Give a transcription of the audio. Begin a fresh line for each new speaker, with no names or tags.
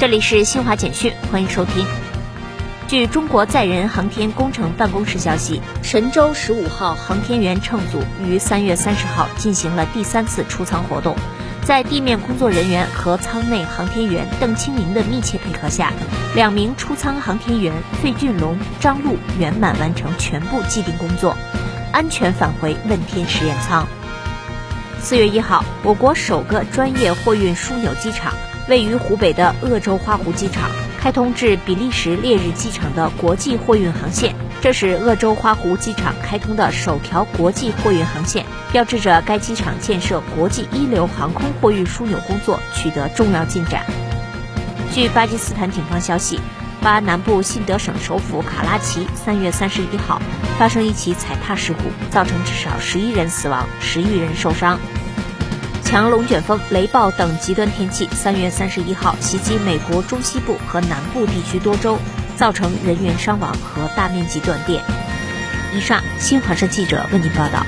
这里是新华简讯，欢迎收听。据中国载人航天工程办公室消息，神舟十五号航天员乘组于三月三十号进行了第三次出舱活动，在地面工作人员和舱内航天员邓清明的密切配合下，两名出舱航天员费俊龙、张璐圆满完成全部既定工作，安全返回问天实验舱。四月一号，我国首个专业货运枢纽机场位于湖北的鄂州花湖机场。开通至比利时烈日机场的国际货运航线，这是鄂州花湖机场开通的首条国际货运航线，标志着该机场建设国际一流航空货运枢纽工作取得重要进展。据巴基斯坦警方消息，巴南部信德省首府卡拉奇三月三十一号发生一起踩踏事故，造成至少十一人死亡，十余人受伤。强龙卷风、雷暴等极端天气，三月三十一号袭击美国中西部和南部地区多州，造成人员伤亡和大面积断电。以上，新华社记者为您报道。